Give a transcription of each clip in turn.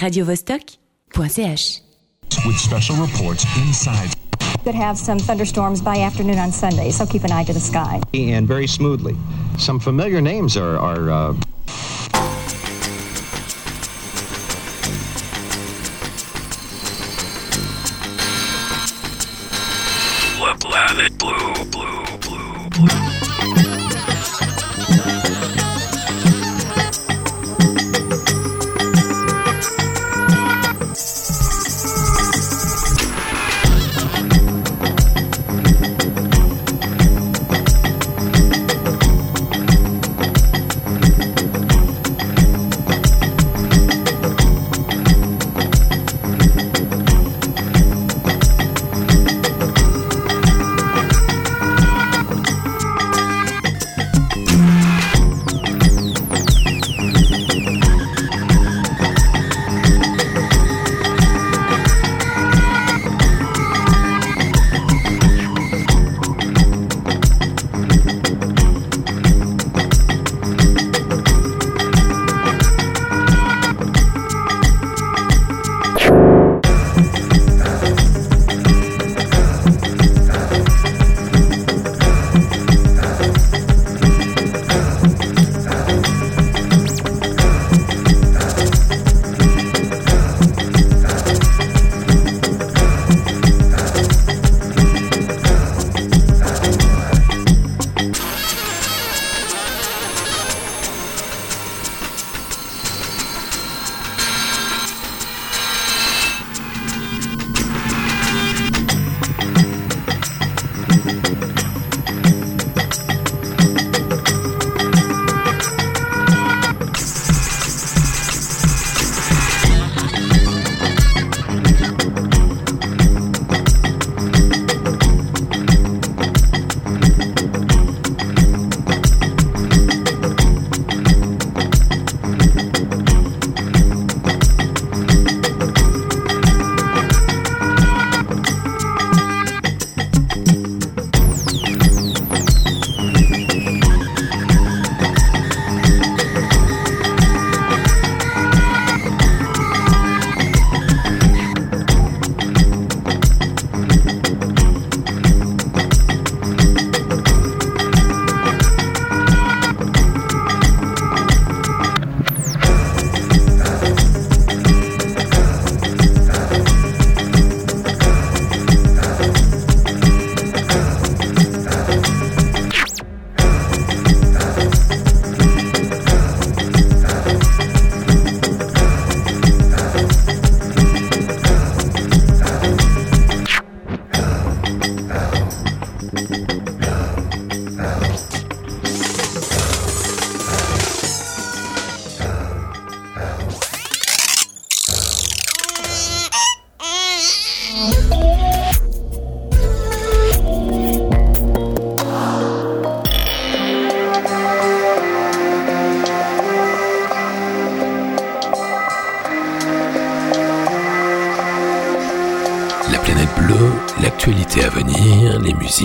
radiovostok.ch. With special reports inside Could have some thunderstorms by afternoon on Sunday, so keep an eye to the sky. and very smoothly. Some familiar names are, are uh,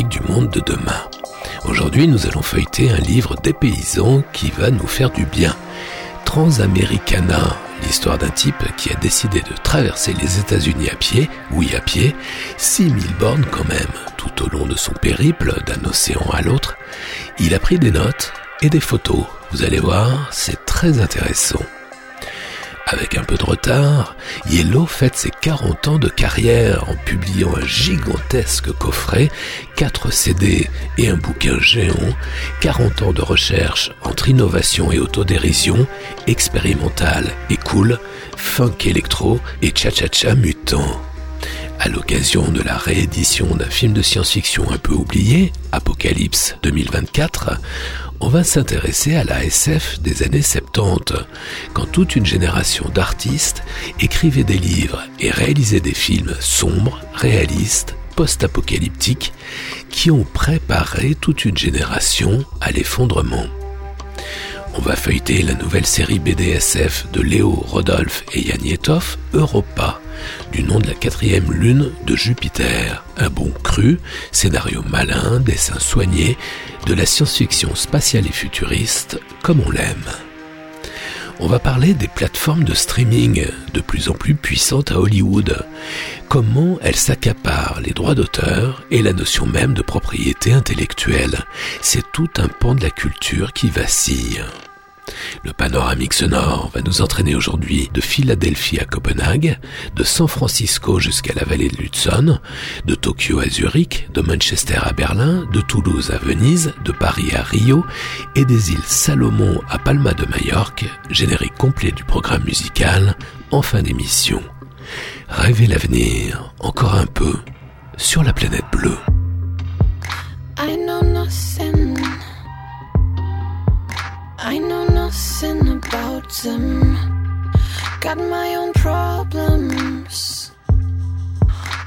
du monde de demain. Aujourd'hui, nous allons feuilleter un livre des paysans qui va nous faire du bien. Transamericana, l'histoire d'un type qui a décidé de traverser les États-Unis à pied, oui à pied, 6000 bornes quand même, tout au long de son périple d'un océan à l'autre. Il a pris des notes et des photos. Vous allez voir, c'est très intéressant. Avec un peu de retard, Yellow fête ses 40 ans de carrière en publiant un gigantesque coffret, 4 CD et un bouquin géant, 40 ans de recherche entre innovation et autodérision, expérimental et cool, funk électro et cha-cha-cha mutant. À l'occasion de la réédition d'un film de science-fiction un peu oublié, Apocalypse 2024, on va s'intéresser à la SF des années 70, quand toute une génération d'artistes écrivait des livres et réalisait des films sombres, réalistes, post-apocalyptiques, qui ont préparé toute une génération à l'effondrement. On va feuilleter la nouvelle série BDSF de Léo, Rodolphe et Yanietov, Europa, du nom de la quatrième lune de Jupiter. Un bon cru, scénario malin, dessin soigné, de la science-fiction spatiale et futuriste comme on l'aime. on va parler des plateformes de streaming de plus en plus puissantes à Hollywood. Comment elles s'accaparent les droits d'auteur et la notion même de propriété intellectuelle. C'est tout un pan de la culture qui vacille. Le panoramique sonore va nous entraîner aujourd'hui de Philadelphie à Copenhague, de San Francisco jusqu'à la vallée de l'Hudson, de Tokyo à Zurich, de Manchester à Berlin, de Toulouse à Venise, de Paris à Rio et des îles Salomon à Palma de Majorque, générique complet du programme musical en fin d'émission. Rêvez l'avenir encore un peu sur la planète bleue. I Got my own problems.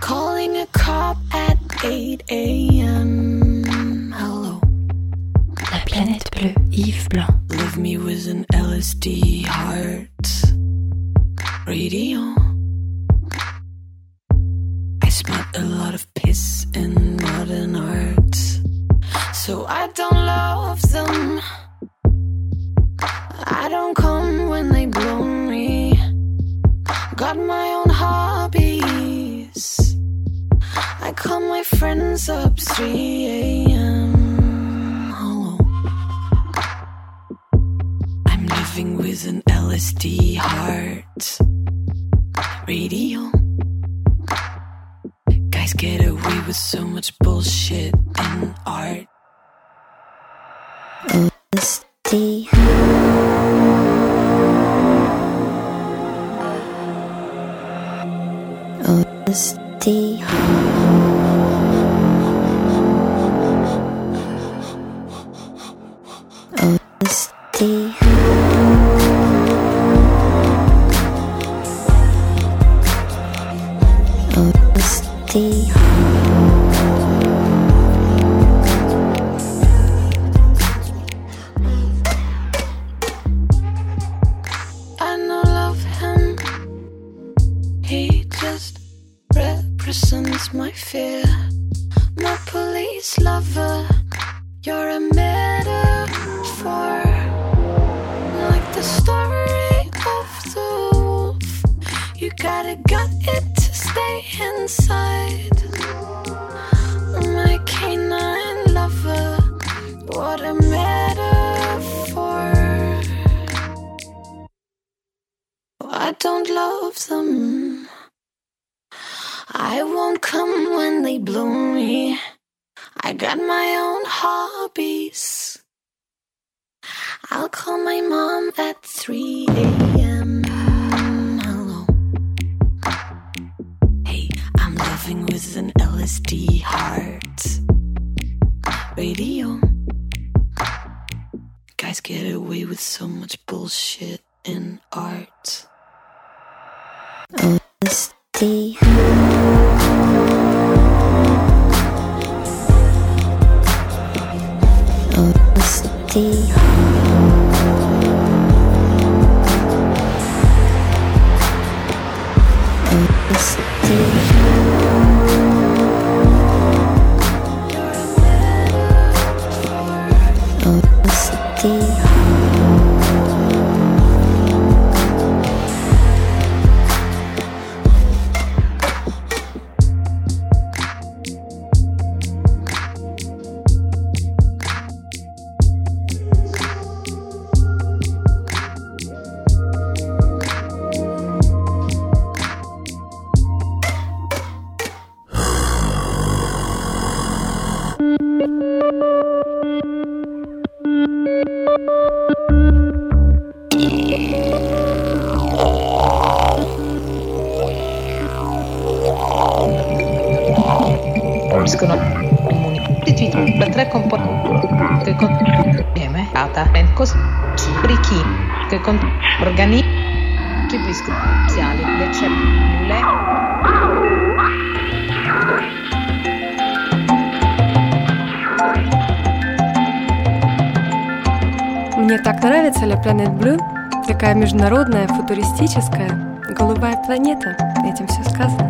Calling a cop at 8 a.m. Hello. La planète bleue, Yves Blanc. Leave me with an LSD heart. Radio. I smell a lot of piss in modern art. So I don't love them. I don't come when they blow me. Got my own hobbies. I call my friends up 3 a.m. Hello. Oh. I'm living with an LSD heart. Radio. Guys get away with so much bullshit in art. LSD. Oh, Honesty. My fear. My police lover, you're a metaphor. Like the story of the wolf. You gotta gut it to stay inside. My canine lover, what a metaphor. I don't love them. I won't come when they blow me. I got my own hobbies. I'll call my mom at 3 a.m. Hello. Hey, I'm living with an LSD heart. Radio. Guys get away with so much bullshit in art. LSD empty. Oh. Международная, футуристическая, голубая планета. Этим все сказано.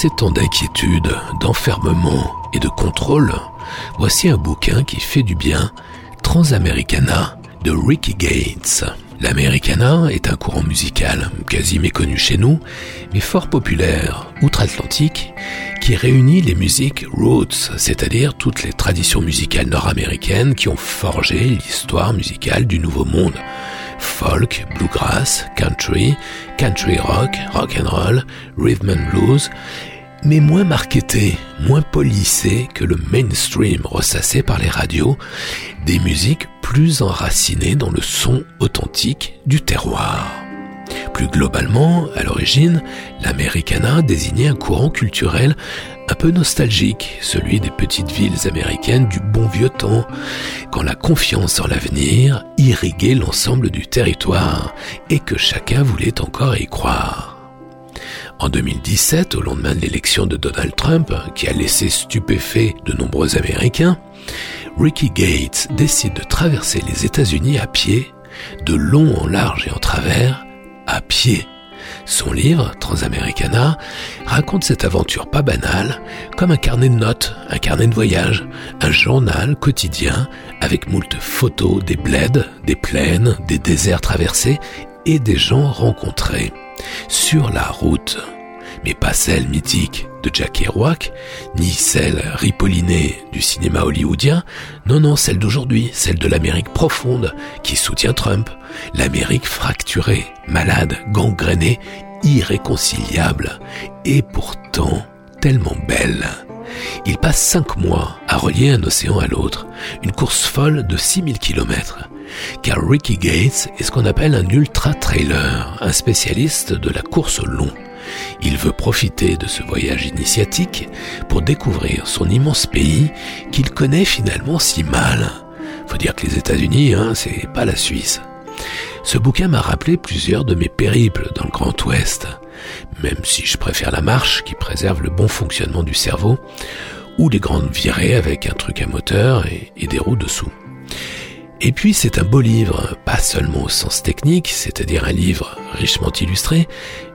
Ces temps d'inquiétude, d'enfermement et de contrôle, voici un bouquin qui fait du bien, Transamericana de Ricky Gates. L'Americana est un courant musical quasi méconnu chez nous, mais fort populaire outre-Atlantique, qui réunit les musiques roots, c'est-à-dire toutes les traditions musicales nord-américaines qui ont forgé l'histoire musicale du Nouveau Monde. Folk, bluegrass, country, country rock, rock and roll, rhythm and blues, mais moins marketé, moins polissé que le mainstream ressassé par les radios, des musiques plus enracinées dans le son authentique du terroir. Plus globalement, à l'origine, l'Americana désignait un courant culturel un peu nostalgique, celui des petites villes américaines du bon vieux temps, quand la confiance en l'avenir irriguait l'ensemble du territoire et que chacun voulait encore y croire. En 2017, au lendemain de l'élection de Donald Trump, qui a laissé stupéfait de nombreux Américains, Ricky Gates décide de traverser les États-Unis à pied, de long en large et en travers, à pied. Son livre, Transamericana, raconte cette aventure pas banale comme un carnet de notes, un carnet de voyage, un journal quotidien avec moult photos des bleds, des plaines, des déserts traversés et des gens rencontrés sur la route. Mais pas celle mythique de Jack Kerouac, ni celle ripollinée du cinéma hollywoodien, non non, celle d'aujourd'hui, celle de l'Amérique profonde qui soutient Trump, l'Amérique fracturée, malade, gangrénée, irréconciliable, et pourtant tellement belle. Il passe cinq mois à relier un océan à l'autre, une course folle de 6000 kilomètres car Ricky Gates est ce qu'on appelle un ultra-trailer, un spécialiste de la course au long. Il veut profiter de ce voyage initiatique pour découvrir son immense pays qu'il connaît finalement si mal. Faut dire que les États-Unis, hein, c'est pas la Suisse. Ce bouquin m'a rappelé plusieurs de mes périples dans le Grand Ouest, même si je préfère la marche qui préserve le bon fonctionnement du cerveau, ou les grandes virées avec un truc à moteur et, et des roues dessous. Et puis c'est un beau livre, pas seulement au sens technique, c'est-à-dire un livre richement illustré,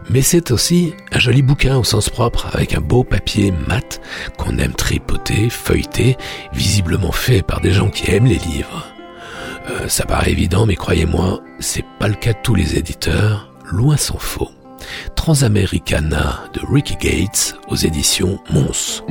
mais c'est aussi un joli bouquin au sens propre, avec un beau papier mat qu'on aime tripoter, feuilleter, visiblement fait par des gens qui aiment les livres. Euh, ça paraît évident, mais croyez-moi, c'est pas le cas de tous les éditeurs, loin s'en faut. Transamericana de Ricky Gates aux éditions Mons.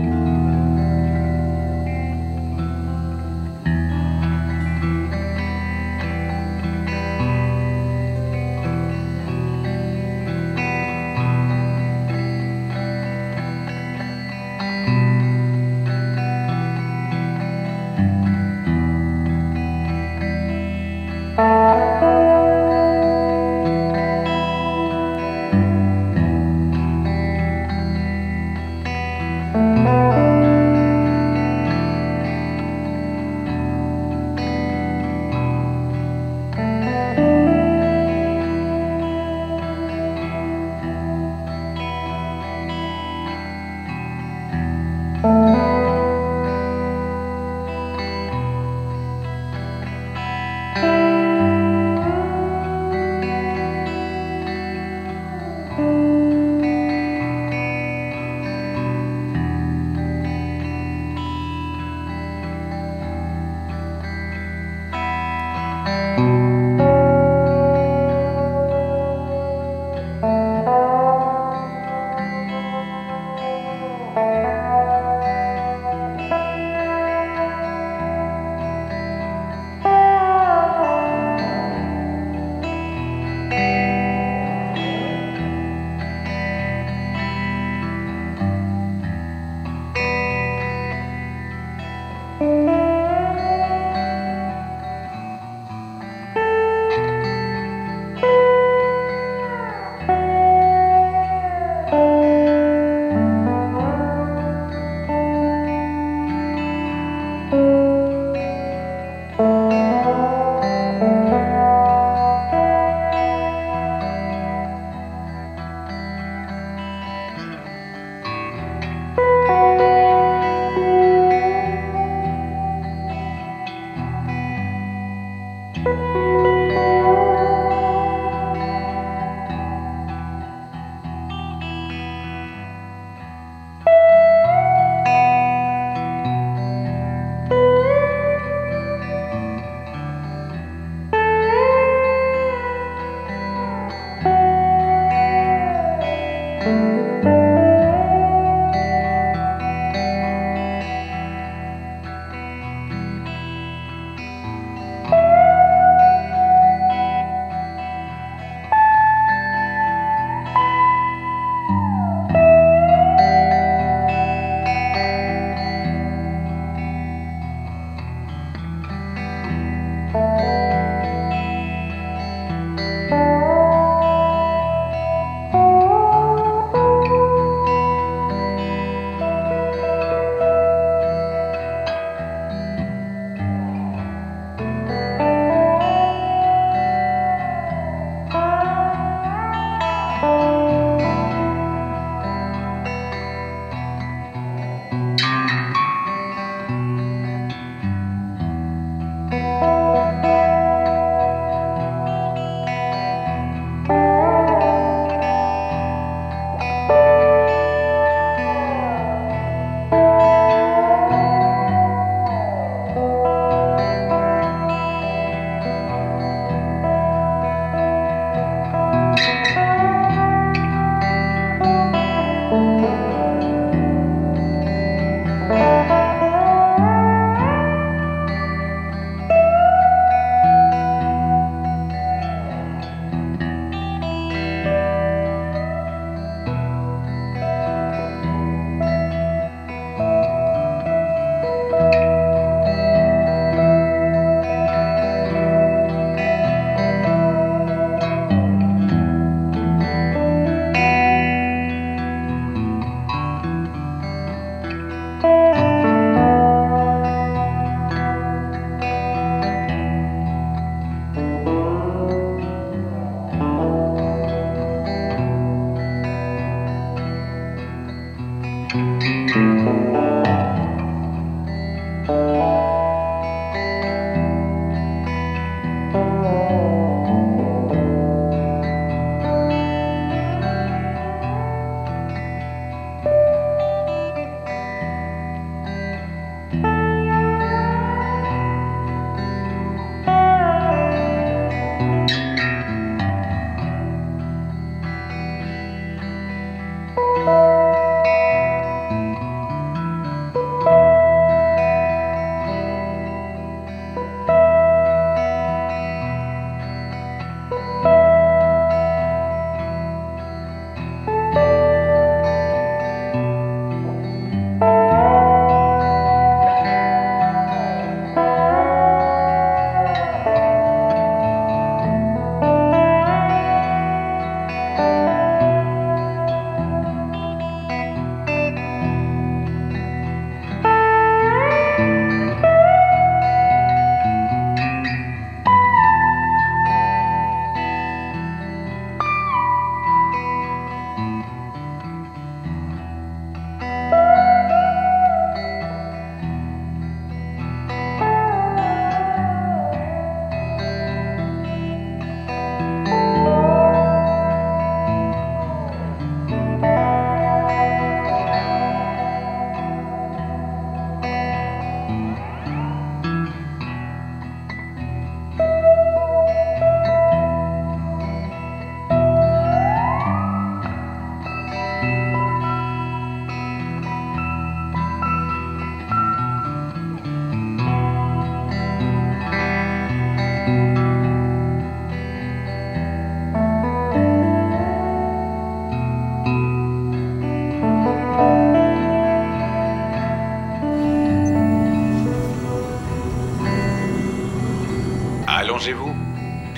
Música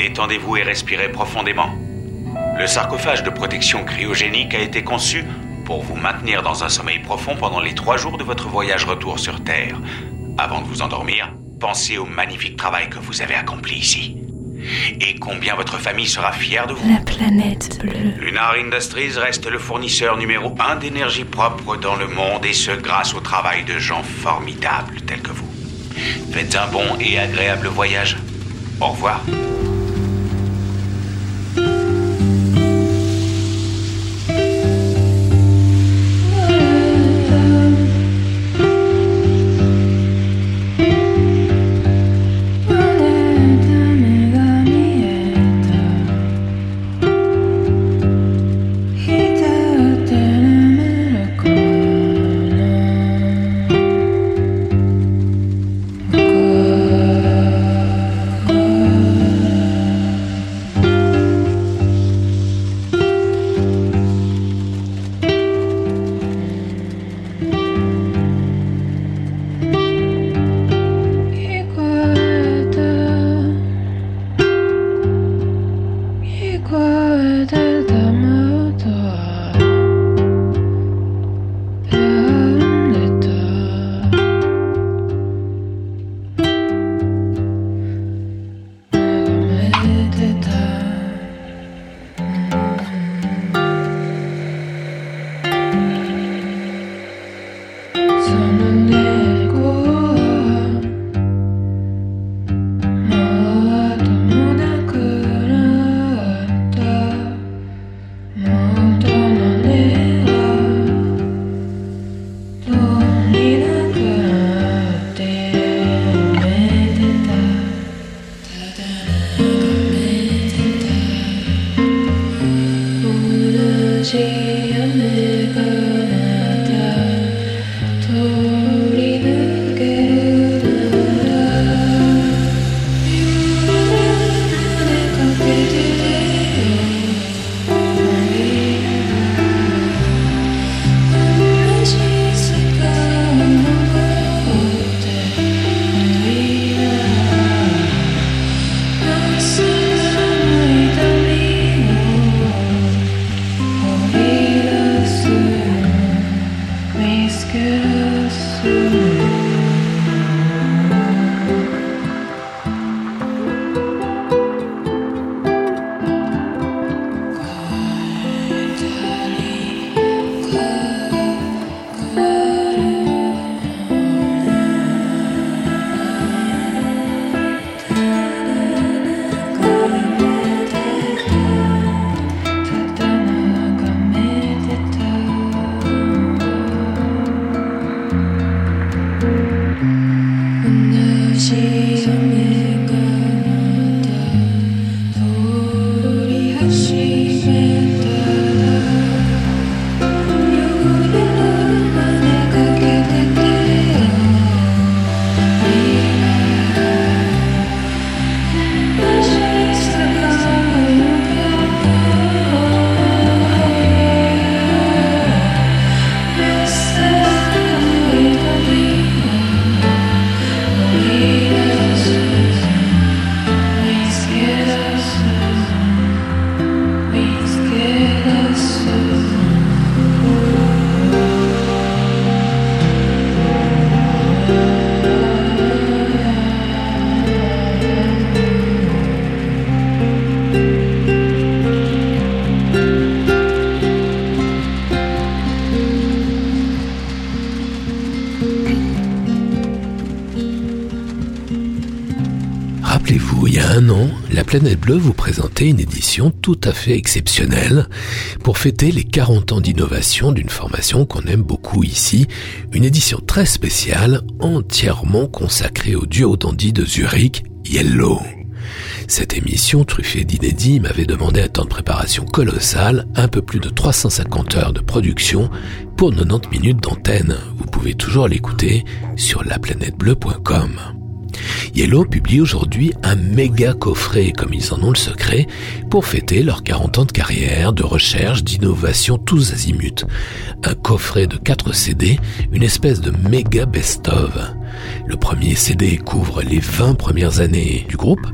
détendez-vous et respirez profondément. Le sarcophage de protection cryogénique a été conçu pour vous maintenir dans un sommeil profond pendant les trois jours de votre voyage retour sur Terre. Avant de vous endormir, pensez au magnifique travail que vous avez accompli ici. Et combien votre famille sera fière de vous. La planète bleue. Lunar Industries reste le fournisseur numéro un d'énergie propre dans le monde et ce grâce au travail de gens formidables tels que vous. Faites un bon et agréable voyage. Au revoir. Vous présentait une édition tout à fait exceptionnelle pour fêter les 40 ans d'innovation d'une formation qu'on aime beaucoup ici, une édition très spéciale entièrement consacrée au duo dandy de Zurich, Yellow. Cette émission, truffée d'inédits, m'avait demandé un temps de préparation colossal, un peu plus de 350 heures de production pour 90 minutes d'antenne. Vous pouvez toujours l'écouter sur laplanètebleu.com. Yellow publie aujourd'hui un méga coffret, comme ils en ont le secret, pour fêter leurs 40 ans de carrière, de recherche, d'innovation tous azimuts. Un coffret de 4 CD, une espèce de méga best-of. Le premier CD couvre les 20 premières années du groupe,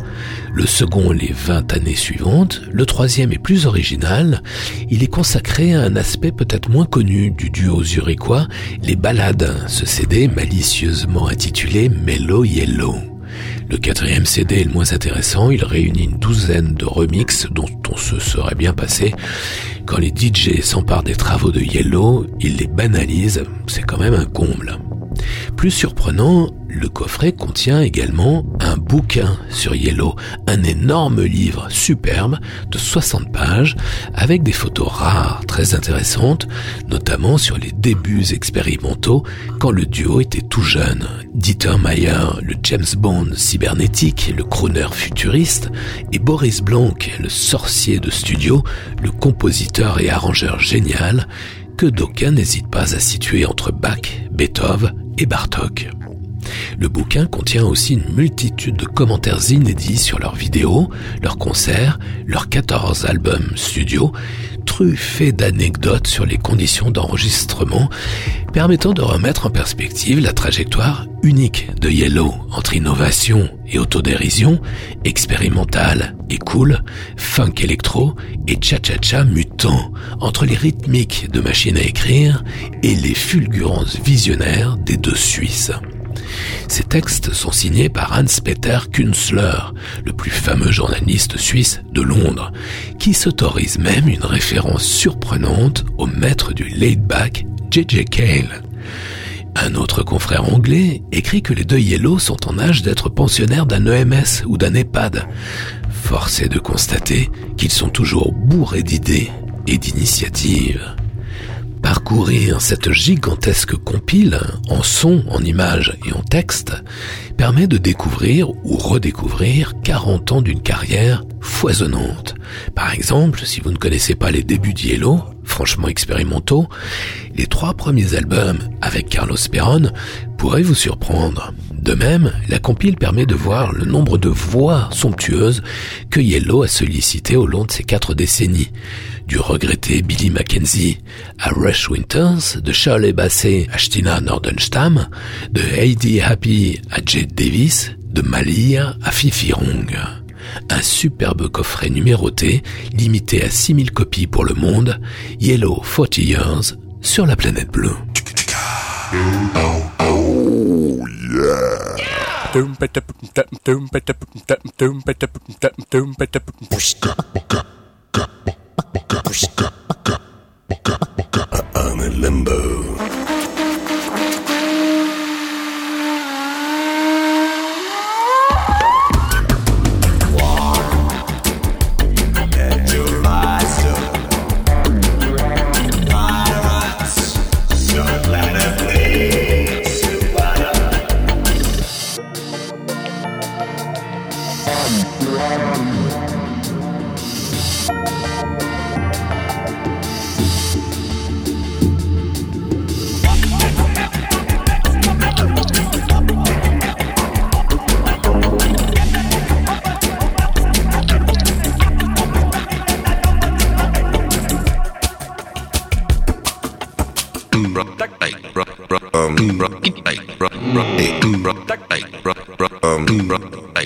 le second les 20 années suivantes, le troisième est plus original, il est consacré à un aspect peut-être moins connu du duo zurichois, les ballades, ce CD malicieusement intitulé Mellow Yellow. Le quatrième CD est le moins intéressant, il réunit une douzaine de remixes dont on se serait bien passé. Quand les DJ s'emparent des travaux de Yellow, ils les banalisent, c'est quand même un comble. Plus surprenant, le coffret contient également un bouquin sur Yellow, un énorme livre superbe de 60 pages avec des photos rares très intéressantes, notamment sur les débuts expérimentaux quand le duo était tout jeune. Dieter Mayer, le James Bond cybernétique, le crooner futuriste, et Boris Blanc, le sorcier de studio, le compositeur et arrangeur génial, que d'aucuns n'hésitent pas à situer entre Bach, Beethoven et Bartok. Le bouquin contient aussi une multitude de commentaires inédits sur leurs vidéos, leurs concerts, leurs 14 albums studio, truffés d'anecdotes sur les conditions d'enregistrement, permettant de remettre en perspective la trajectoire unique de Yellow entre innovation et autodérision, expérimentale et cool, funk électro et cha-cha-cha mutant, entre les rythmiques de machine à écrire et les fulgurances visionnaires des deux Suisses. Ces textes sont signés par Hans-Peter Künzler, le plus fameux journaliste suisse de Londres, qui s'autorise même une référence surprenante au maître du laid-back J.J. Cale. Un autre confrère anglais écrit que les deux Yellow sont en âge d'être pensionnaires d'un EMS ou d'un EHPAD. Force est de constater qu'ils sont toujours bourrés d'idées et d'initiatives. Parcourir cette gigantesque compile, en son, en images et en texte, permet de découvrir ou redécouvrir 40 ans d'une carrière foisonnante. Par exemple, si vous ne connaissez pas les débuts d'Yellow, franchement expérimentaux, les trois premiers albums avec Carlos Perron pourraient vous surprendre. De même, la compile permet de voir le nombre de voix somptueuses que Yellow a sollicité au long de ces quatre décennies du regretté Billy Mackenzie à Rush Winters, de Charlie Basset à Stina Nordenstam, de Heidi Happy à Jade Davis, de Malia à Fifi Rong. Un superbe coffret numéroté, limité à 6000 copies pour le monde, Yellow 40 Years, sur la planète bleue. I'm in limbo. La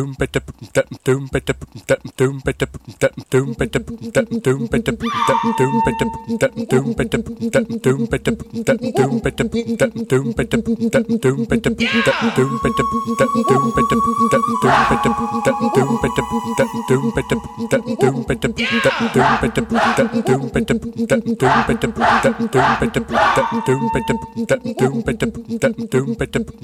Doom,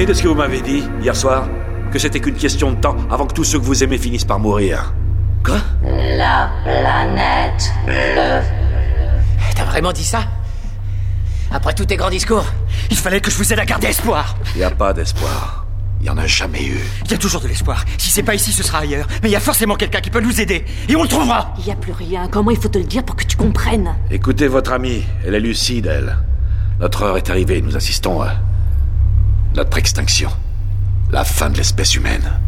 souvenez de ce que vous m'avez dit hier soir? Que c'était qu'une question de temps avant que tous ceux que vous aimez finissent par mourir. Quoi? La planète bleue. T'as vraiment dit ça? Après tous tes grands discours Il fallait que je vous aide à garder espoir Il n'y a pas d'espoir. Il n'y en a jamais eu. Il y a toujours de l'espoir. Si c'est pas ici, ce sera ailleurs. Mais il y a forcément quelqu'un qui peut nous aider. Et on le trouvera Il y a plus rien. Comment il faut te le dire pour que tu comprennes? Écoutez votre amie, elle est lucide, elle. Notre heure est arrivée, nous assistons à notre extinction. La fin de l'espèce humaine.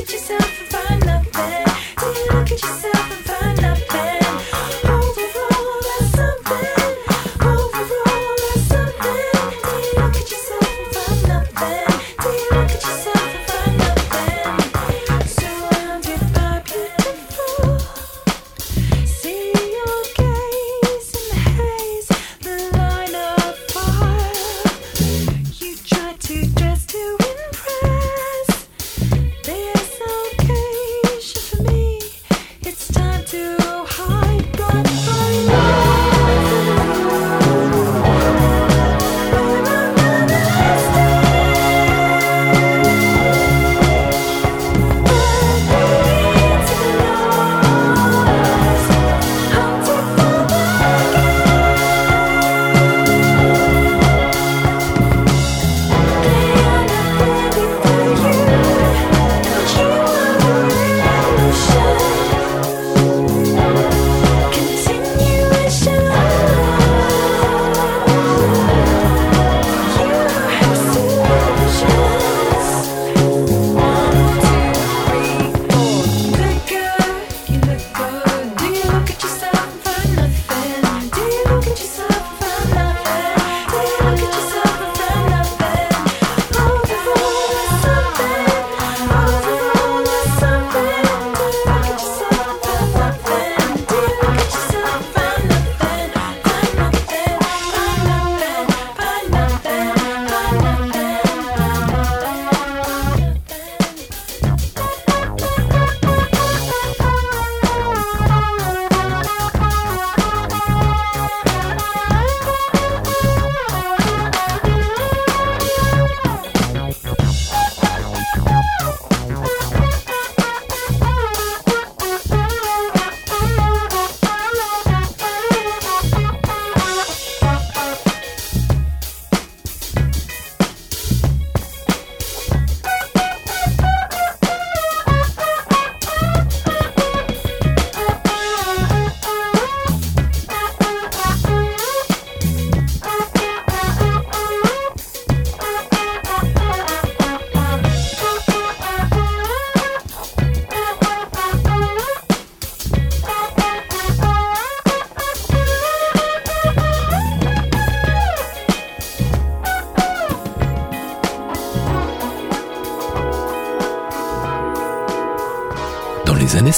Get yourself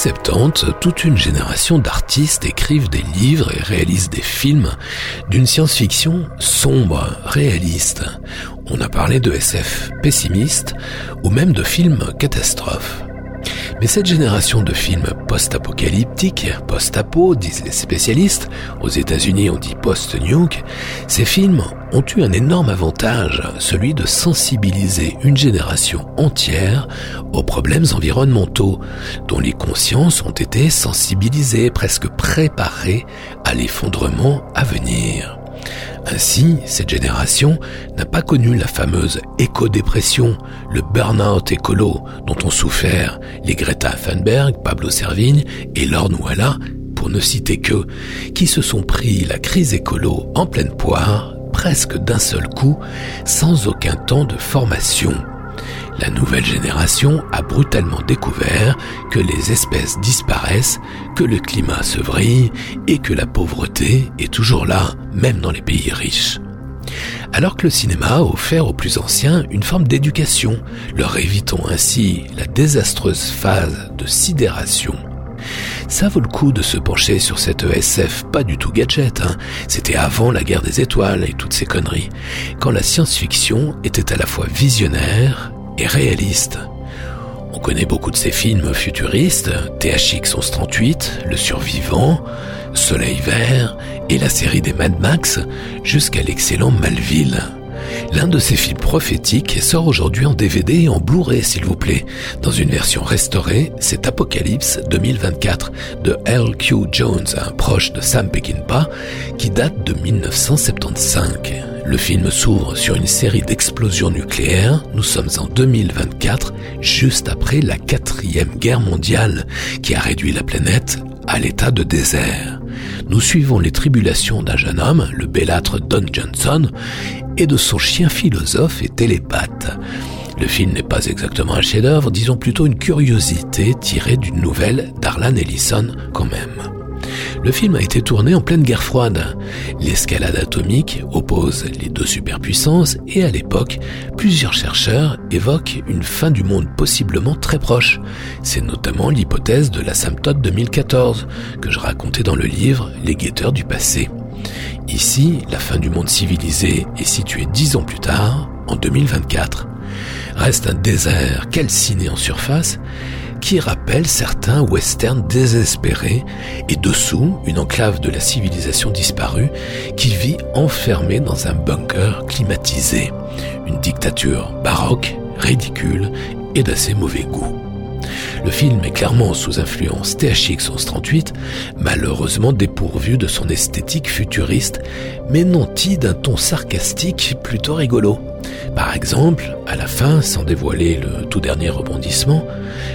70, toute une génération d'artistes écrivent des livres et réalisent des films d'une science-fiction sombre, réaliste. On a parlé de SF pessimiste ou même de films catastrophes. Mais cette génération de films post-apocalyptiques, post-apo, disent les spécialistes, aux États-Unis on dit post-nuke, ces films ont eu un énorme avantage, celui de sensibiliser une génération entière aux problèmes environnementaux, dont les consciences ont été sensibilisées, presque préparées à l'effondrement à venir. Ainsi, cette génération n'a pas connu la fameuse éco-dépression, le burn-out écolo dont ont souffert les Greta Thunberg, Pablo Servigne et Lorne Walla, pour ne citer que, qui se sont pris la crise écolo en pleine poire, presque d'un seul coup, sans aucun temps de formation. La nouvelle génération a brutalement découvert que les espèces disparaissent, que le climat se vrille et que la pauvreté est toujours là, même dans les pays riches. Alors que le cinéma a offert aux plus anciens une forme d'éducation, leur évitant ainsi la désastreuse phase de sidération. Ça vaut le coup de se pencher sur cette SF pas du tout gadget, hein. c'était avant la guerre des étoiles et toutes ces conneries, quand la science-fiction était à la fois visionnaire et réaliste. On connaît beaucoup de ces films futuristes, THX 1138, Le Survivant, Soleil Vert et la série des Mad Max jusqu'à l'excellent Malville. L'un de ces films prophétiques sort aujourd'hui en DVD et en Blu-ray s'il vous plaît. Dans une version restaurée, c'est Apocalypse 2024 de L.Q. Jones, un proche de Sam Peckinpah, qui date de 1975. Le film s'ouvre sur une série d'explosions nucléaires. Nous sommes en 2024, juste après la quatrième guerre mondiale qui a réduit la planète à l'état de désert. Nous suivons les tribulations d'un jeune homme, le bellâtre Don Johnson, et de son chien philosophe et télépathe. Le film n'est pas exactement un chef-d'œuvre, disons plutôt une curiosité tirée d'une nouvelle d'Arlan Ellison quand même. Le film a été tourné en pleine guerre froide. L'escalade atomique oppose les deux superpuissances et à l'époque, plusieurs chercheurs évoquent une fin du monde possiblement très proche. C'est notamment l'hypothèse de la Symptote 2014 que je racontais dans le livre Les guetteurs du passé. Ici, la fin du monde civilisé est située dix ans plus tard, en 2024. Reste un désert calciné en surface qui rappelle certains westerns désespérés et dessous une enclave de la civilisation disparue qui vit enfermée dans un bunker climatisé. Une dictature baroque, ridicule et d'assez mauvais goût. Le film est clairement sous influence THX 1138, malheureusement dépourvu de son esthétique futuriste, mais nanti d'un ton sarcastique plutôt rigolo. Par exemple, à la fin, sans dévoiler le tout dernier rebondissement,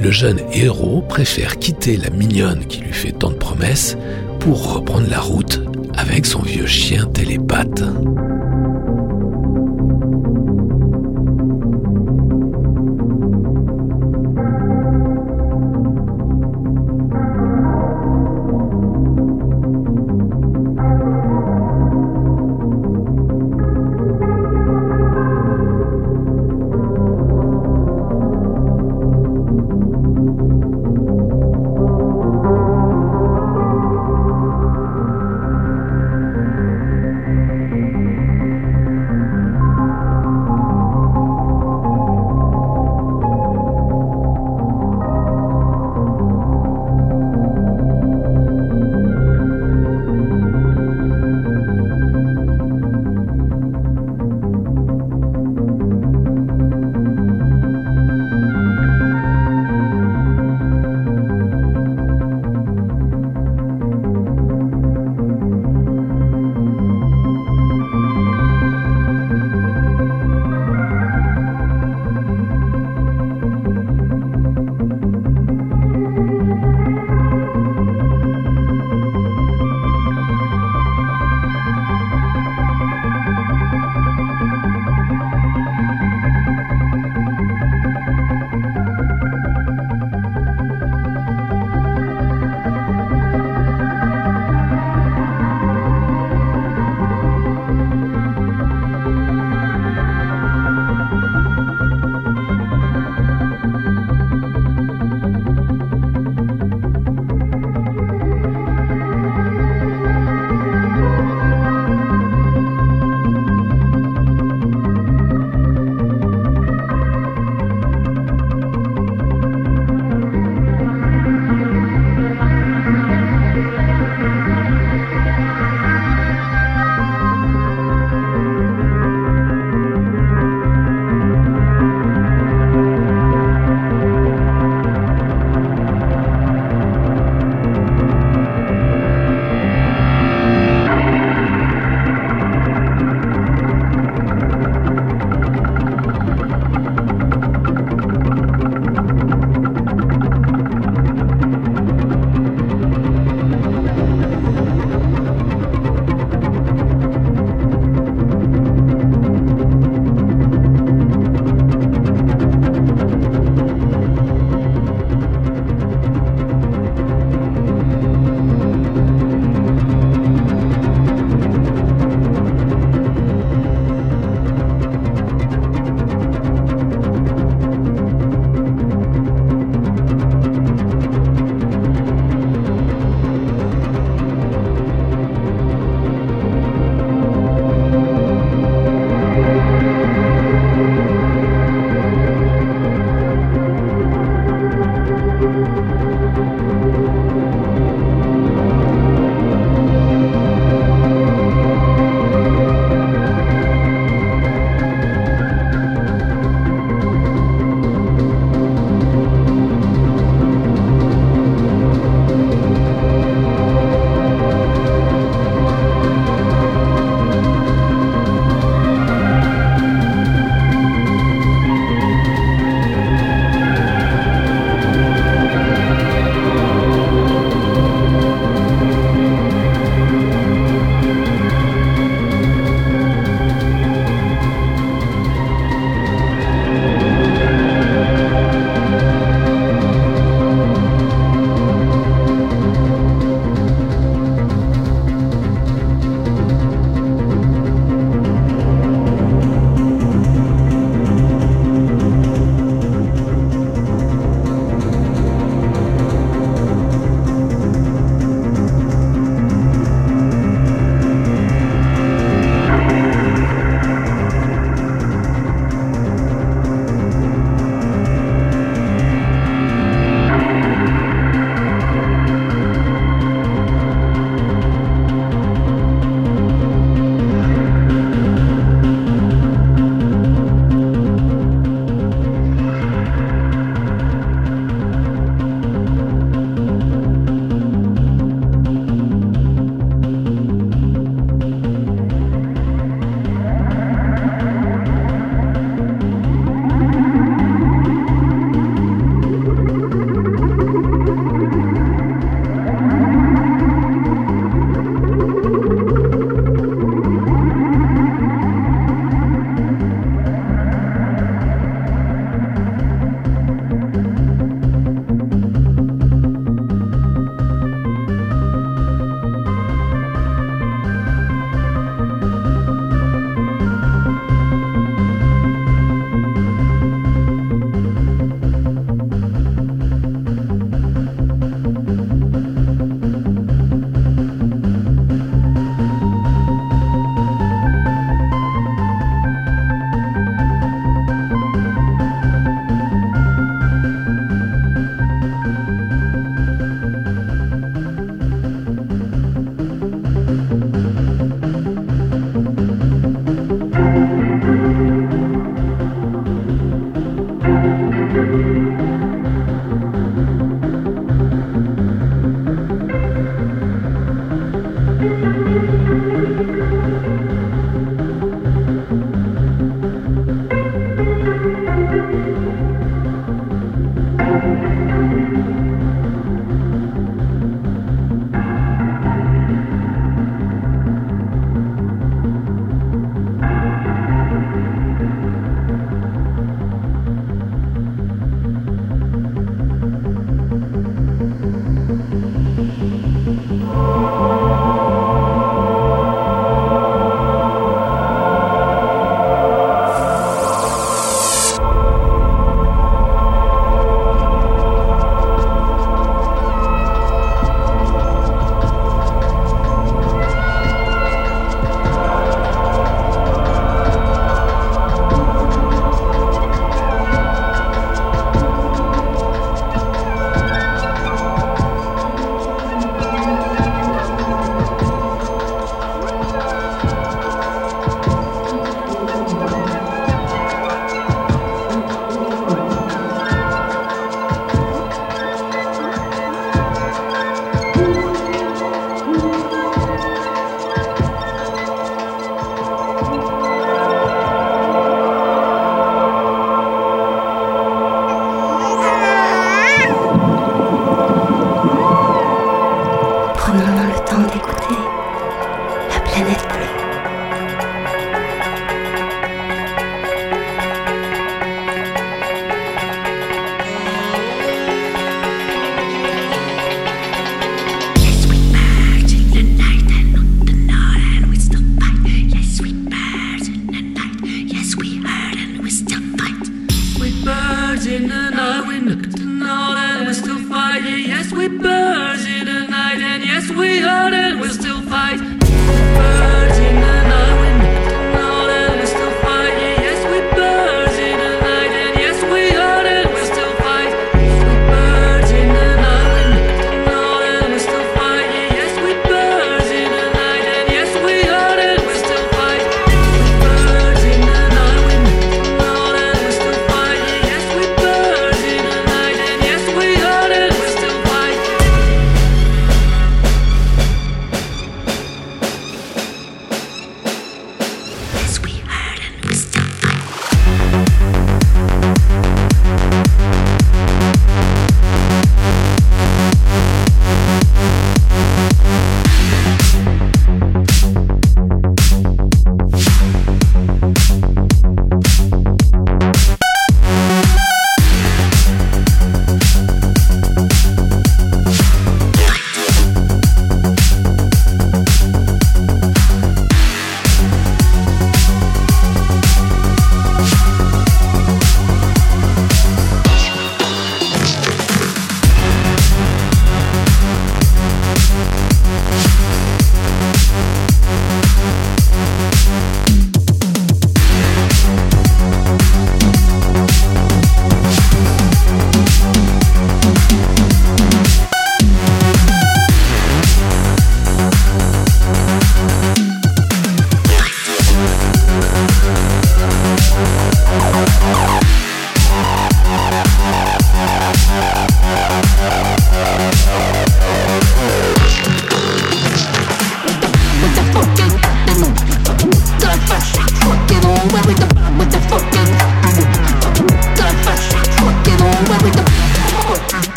le jeune héros préfère quitter la mignonne qui lui fait tant de promesses pour reprendre la route avec son vieux chien télépathe.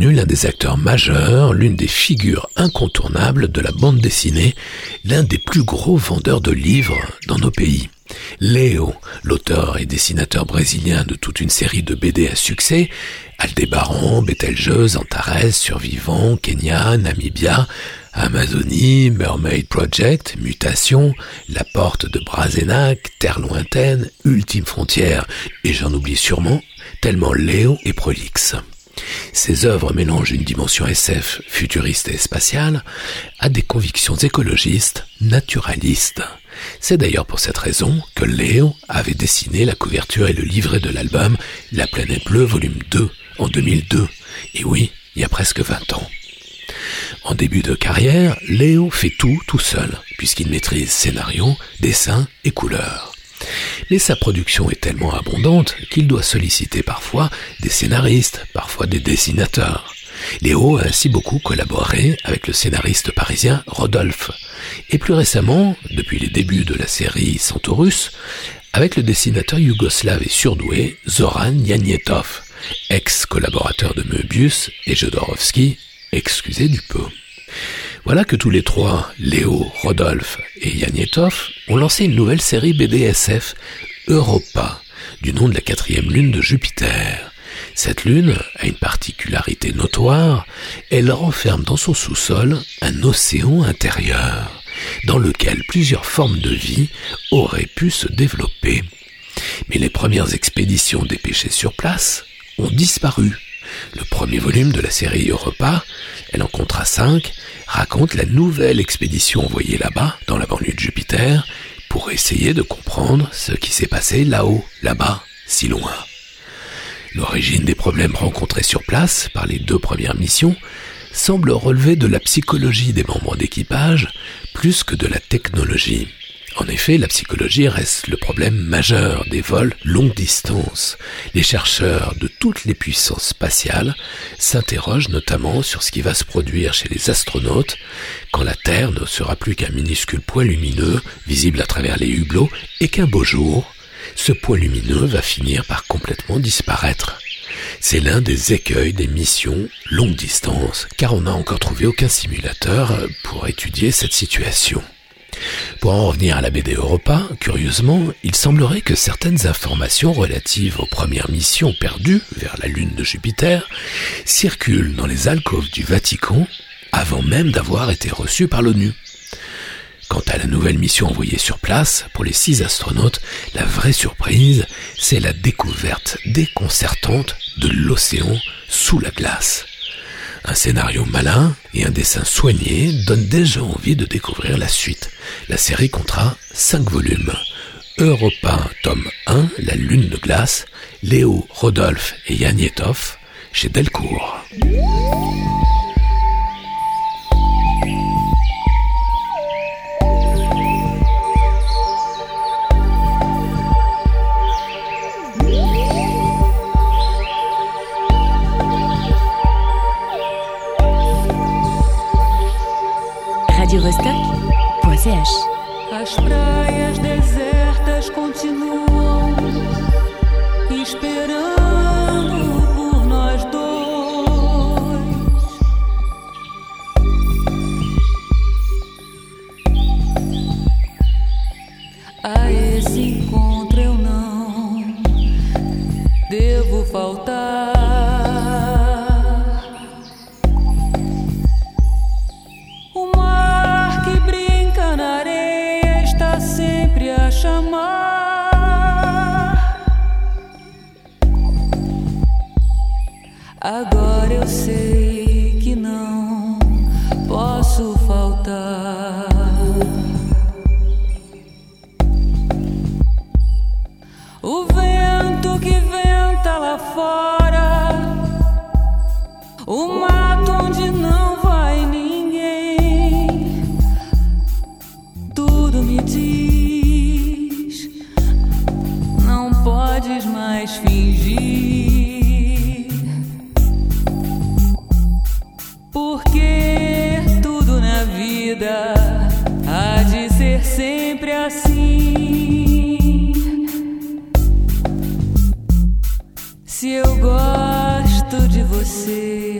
L'un des acteurs majeurs, l'une des figures incontournables de la bande dessinée, l'un des plus gros vendeurs de livres dans nos pays. Léo, l'auteur et dessinateur brésilien de toute une série de BD à succès, Aldébaran, Betelgeuse, Antares, Survivant, Kenya, Namibia, Amazonie, Mermaid Project, Mutation, La Porte de Brazenac, Terre lointaine, Ultime Frontière, et j'en oublie sûrement, tellement Léo est prolixe. Ses œuvres mélangent une dimension SF futuriste et spatiale à des convictions écologistes, naturalistes. C'est d'ailleurs pour cette raison que Léo avait dessiné la couverture et le livret de l'album La planète bleue volume 2 en 2002. Et oui, il y a presque 20 ans. En début de carrière, Léo fait tout tout seul, puisqu'il maîtrise scénario, dessin et couleurs. Mais sa production est tellement abondante qu'il doit solliciter parfois des scénaristes, parfois des dessinateurs. Léo a ainsi beaucoup collaboré avec le scénariste parisien Rodolphe, et plus récemment, depuis les débuts de la série Centaurus, avec le dessinateur yougoslave et surdoué Zoran Janietov, ex-collaborateur de Möbius et Jodorowsky, excusez du peu. Voilà que tous les trois, Léo, Rodolphe et Janietov, ont lancé une nouvelle série BDSF, Europa, du nom de la quatrième lune de Jupiter. Cette lune a une particularité notoire, elle renferme dans son sous-sol un océan intérieur, dans lequel plusieurs formes de vie auraient pu se développer. Mais les premières expéditions dépêchées sur place ont disparu. Le premier volume de la série Europa, elle en comptera cinq, raconte la nouvelle expédition envoyée là-bas, dans la banlieue de Jupiter, pour essayer de comprendre ce qui s'est passé là-haut, là-bas, si loin. L'origine des problèmes rencontrés sur place par les deux premières missions semble relever de la psychologie des membres d'équipage plus que de la technologie. En effet, la psychologie reste le problème majeur des vols longue distance. Les chercheurs de toutes les puissances spatiales s'interrogent notamment sur ce qui va se produire chez les astronautes quand la Terre ne sera plus qu'un minuscule point lumineux visible à travers les hublots et qu'un beau jour, ce point lumineux va finir par complètement disparaître. C'est l'un des écueils des missions longue distance, car on n'a encore trouvé aucun simulateur pour étudier cette situation. Pour en revenir à la BD Europa, curieusement, il semblerait que certaines informations relatives aux premières missions perdues vers la Lune de Jupiter circulent dans les alcôves du Vatican avant même d'avoir été reçues par l'ONU. Quant à la nouvelle mission envoyée sur place, pour les six astronautes, la vraie surprise, c'est la découverte déconcertante de l'océan sous la glace. Un scénario malin et un dessin soigné donnent déjà envie de découvrir la suite. La série comptera 5 volumes. Europa, tome 1, La Lune de glace, Léo, Rodolphe et Yanietov, chez Delcourt. As praias chamar. Agora eu sei que não posso faltar. O vento que venta lá fora, o mato mais fingir. Porque tudo na vida há de ser sempre assim. Se eu gosto de você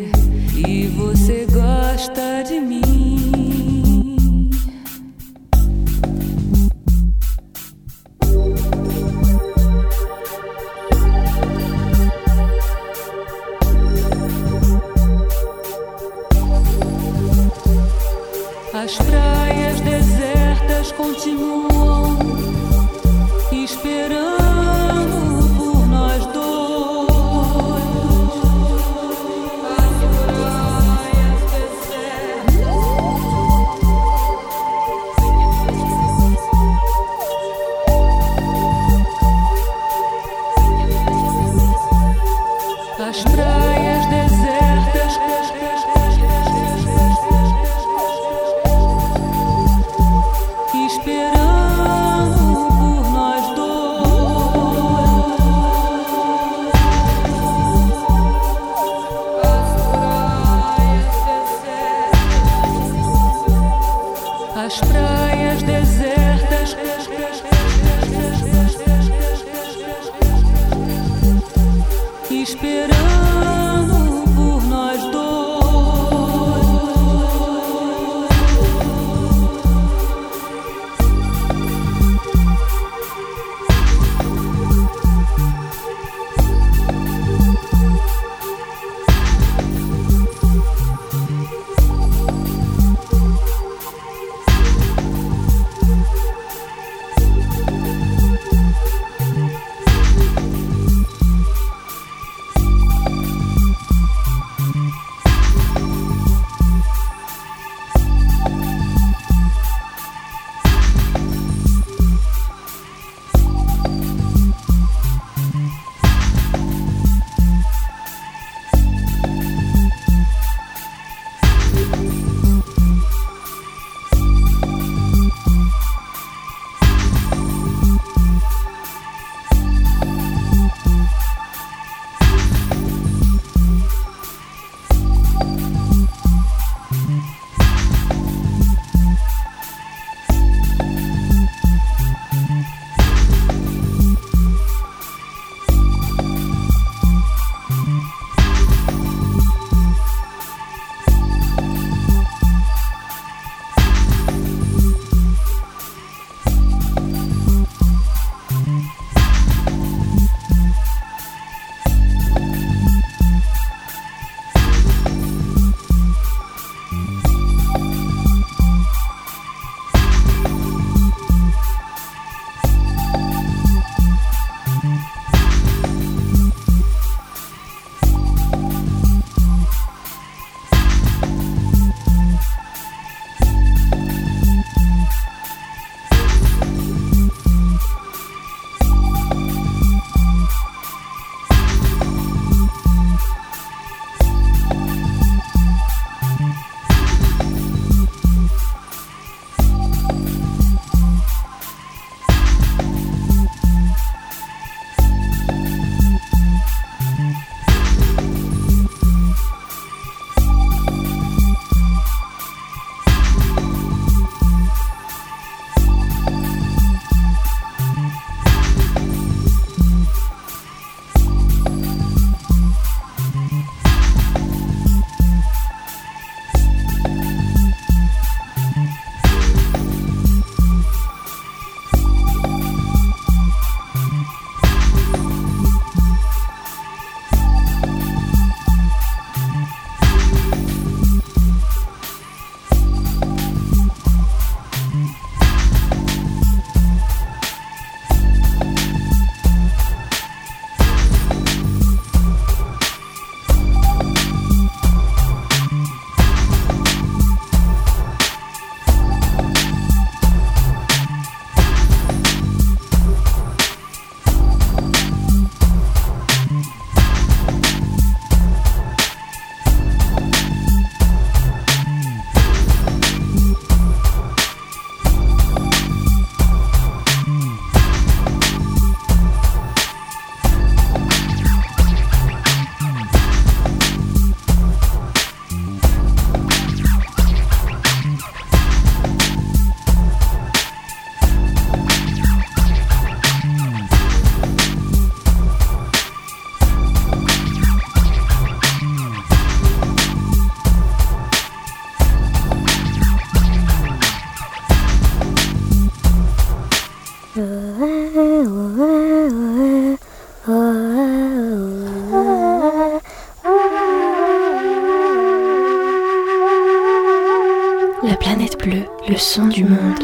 son du monde.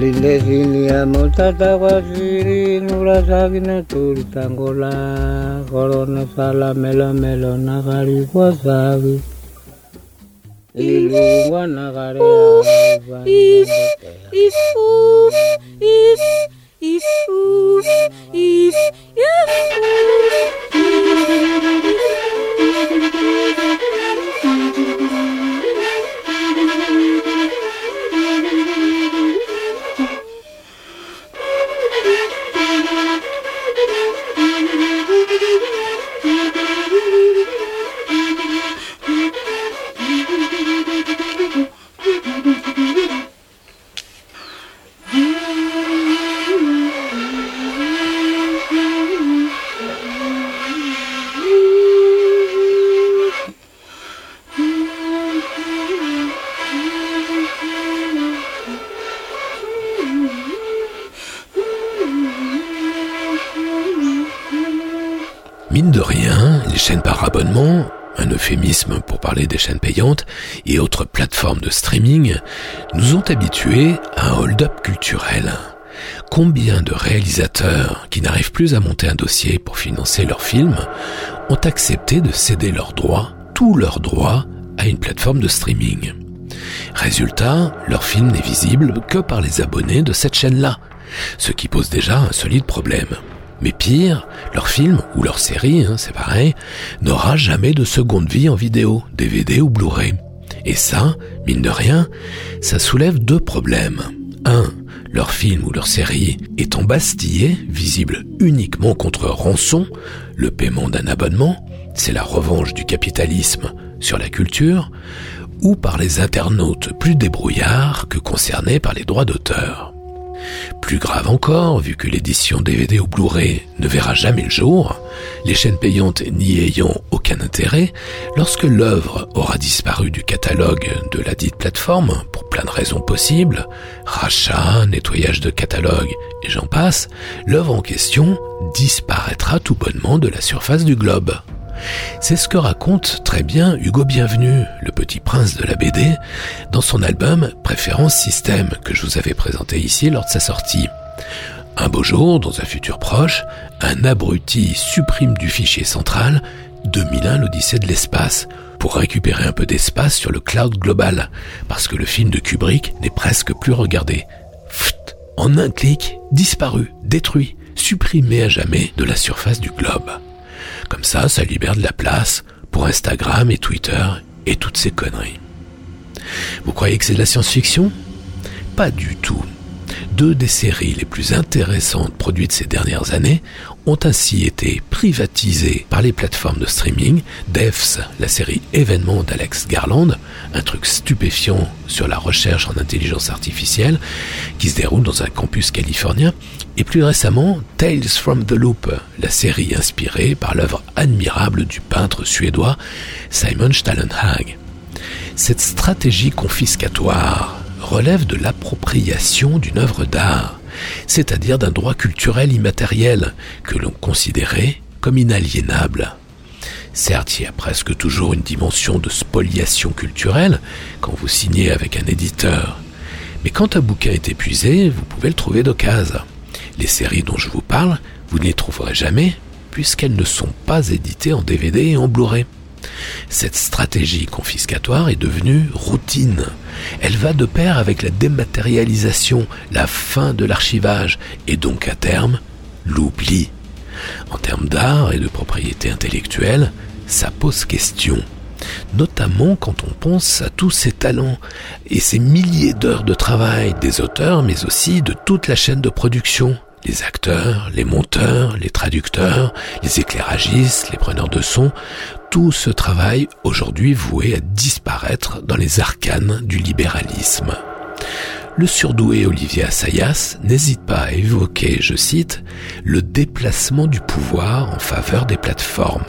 Linde silia motata wasiri nura sagina turi tangola corona sala melo melo nakari wasabi ilungwa nakari If, if, oof, if, if, oof, if, if. Un euphémisme pour parler des chaînes payantes, et autres plateformes de streaming, nous ont habitués à un hold-up culturel. Combien de réalisateurs qui n'arrivent plus à monter un dossier pour financer leur film ont accepté de céder leurs droits, tous leurs droits, à une plateforme de streaming? Résultat, leur film n'est visible que par les abonnés de cette chaîne-là, ce qui pose déjà un solide problème. Mais pire, leur film ou leur série, hein, c'est pareil, n'aura jamais de seconde vie en vidéo, DVD ou Blu-ray. Et ça, mine de rien, ça soulève deux problèmes. Un, leur film ou leur série est embastillé, visible uniquement contre rançon, le paiement d'un abonnement, c'est la revanche du capitalisme sur la culture, ou par les internautes plus débrouillards que concernés par les droits d'auteur. Plus grave encore, vu que l'édition DVD ou Blu-ray ne verra jamais le jour, les chaînes payantes n'y ayant aucun intérêt, lorsque l'œuvre aura disparu du catalogue de la dite plateforme, pour plein de raisons possibles, rachat, nettoyage de catalogue et j'en passe, l'œuvre en question disparaîtra tout bonnement de la surface du globe. C'est ce que raconte très bien Hugo Bienvenu, le petit prince de la BD, dans son album Préférence Système que je vous avais présenté ici lors de sa sortie. Un beau jour, dans un futur proche, un abruti supprime du fichier central 2001 l'Odyssée de l'espace pour récupérer un peu d'espace sur le cloud global, parce que le film de Kubrick n'est presque plus regardé. Pfft, en un clic, disparu, détruit, supprimé à jamais de la surface du globe. Comme ça, ça libère de la place pour Instagram et Twitter et toutes ces conneries. Vous croyez que c'est de la science-fiction? Pas du tout. Deux des séries les plus intéressantes produites ces dernières années ont ainsi été privatisées par les plateformes de streaming. Devs, la série événement d'Alex Garland, un truc stupéfiant sur la recherche en intelligence artificielle qui se déroule dans un campus californien, et plus récemment Tales from the Loop, la série inspirée par l'œuvre admirable du peintre suédois Simon Stallenhag. Cette stratégie confiscatoire relève de l'appropriation d'une œuvre d'art, c'est-à-dire d'un droit culturel immatériel que l'on considérait comme inaliénable. Certes, il y a presque toujours une dimension de spoliation culturelle quand vous signez avec un éditeur, mais quand un bouquin est épuisé, vous pouvez le trouver d'occasion. Les séries dont je vous parle, vous ne les trouverez jamais, puisqu'elles ne sont pas éditées en DVD et en Blu-ray. Cette stratégie confiscatoire est devenue routine. Elle va de pair avec la dématérialisation, la fin de l'archivage et donc à terme l'oubli. En termes d'art et de propriété intellectuelle, ça pose question. Notamment quand on pense à tous ces talents et ces milliers d'heures de travail des auteurs, mais aussi de toute la chaîne de production les acteurs, les monteurs, les traducteurs, les éclairagistes, les preneurs de son, tout ce travail aujourd'hui voué à disparaître dans les arcanes du libéralisme. Le surdoué Olivier Assayas n'hésite pas à évoquer, je cite, le déplacement du pouvoir en faveur des plateformes.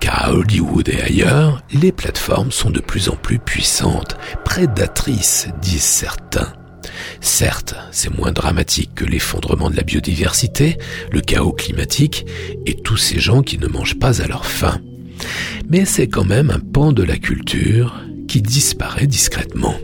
Car à Hollywood et ailleurs, les plateformes sont de plus en plus puissantes, prédatrices, disent certains. Certes, c'est moins dramatique que l'effondrement de la biodiversité, le chaos climatique et tous ces gens qui ne mangent pas à leur faim. Mais c'est quand même un pan de la culture qui disparaît discrètement.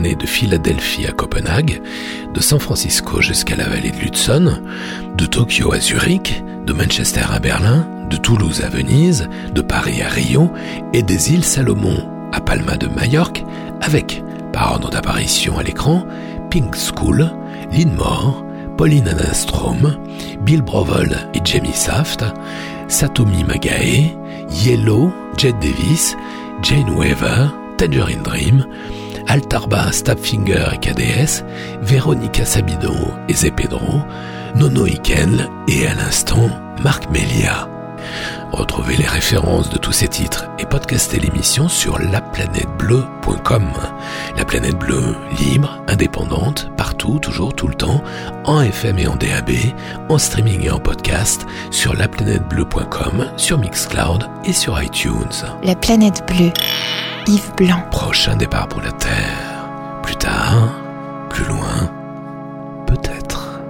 De Philadelphie à Copenhague, de San Francisco jusqu'à la vallée de l'Hudson, de Tokyo à Zurich, de Manchester à Berlin, de Toulouse à Venise, de Paris à Rio et des îles Salomon à Palma de Majorque avec, par ordre d'apparition à l'écran, Pink School, Lynn Moore, Pauline Anastrom, Bill Brovel et Jamie Saft, Satomi Magae, Yellow, Jet Davis, Jane Weaver, Tangerine Dream, Altarba, Stabfinger et KDS, Veronica Sabido et Zepedro, Nono Iken et à l'instant Marc Melia. Retrouvez les références de tous ces titres et podcastez l'émission sur laplanètebleu.com. La planète bleue, libre, indépendante, partout, toujours, tout le temps, en FM et en DAB, en streaming et en podcast, sur laplanètebleu.com, sur Mixcloud et sur iTunes. La planète bleue. Yves Blanc. Prochain départ pour la Terre. Plus tard, plus loin, peut-être.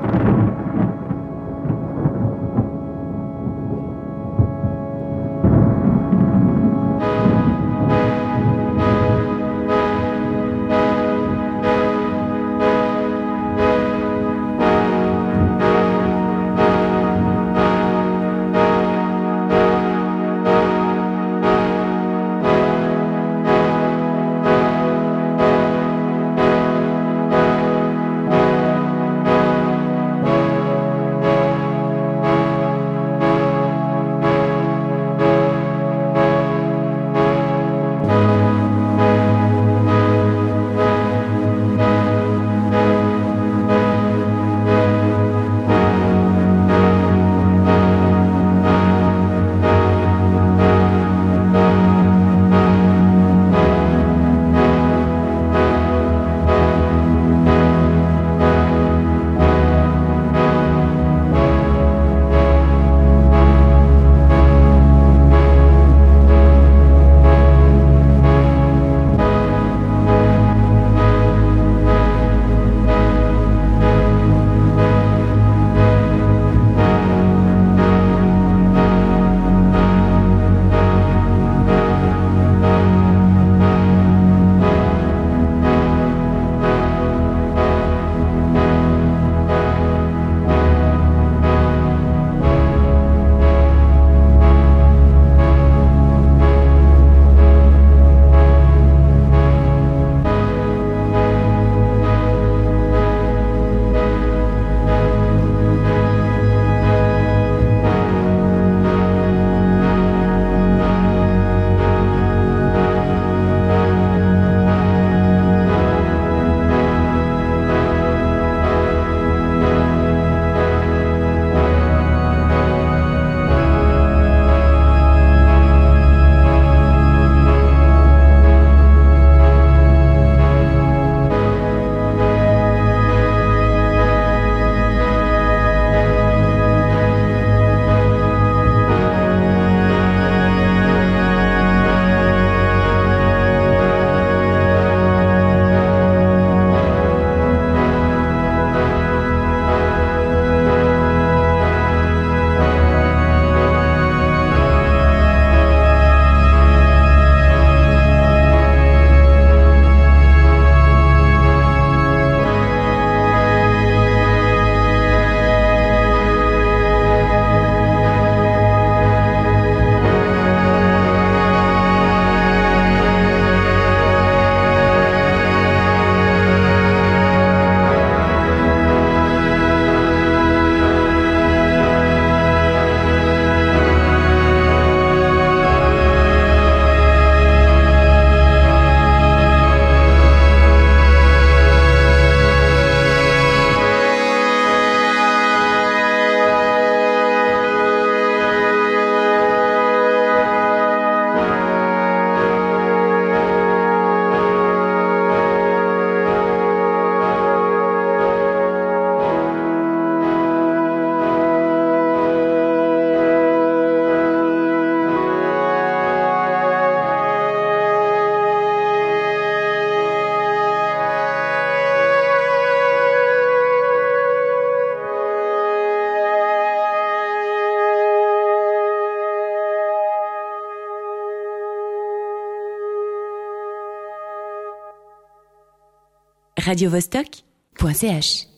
radiovostok.ch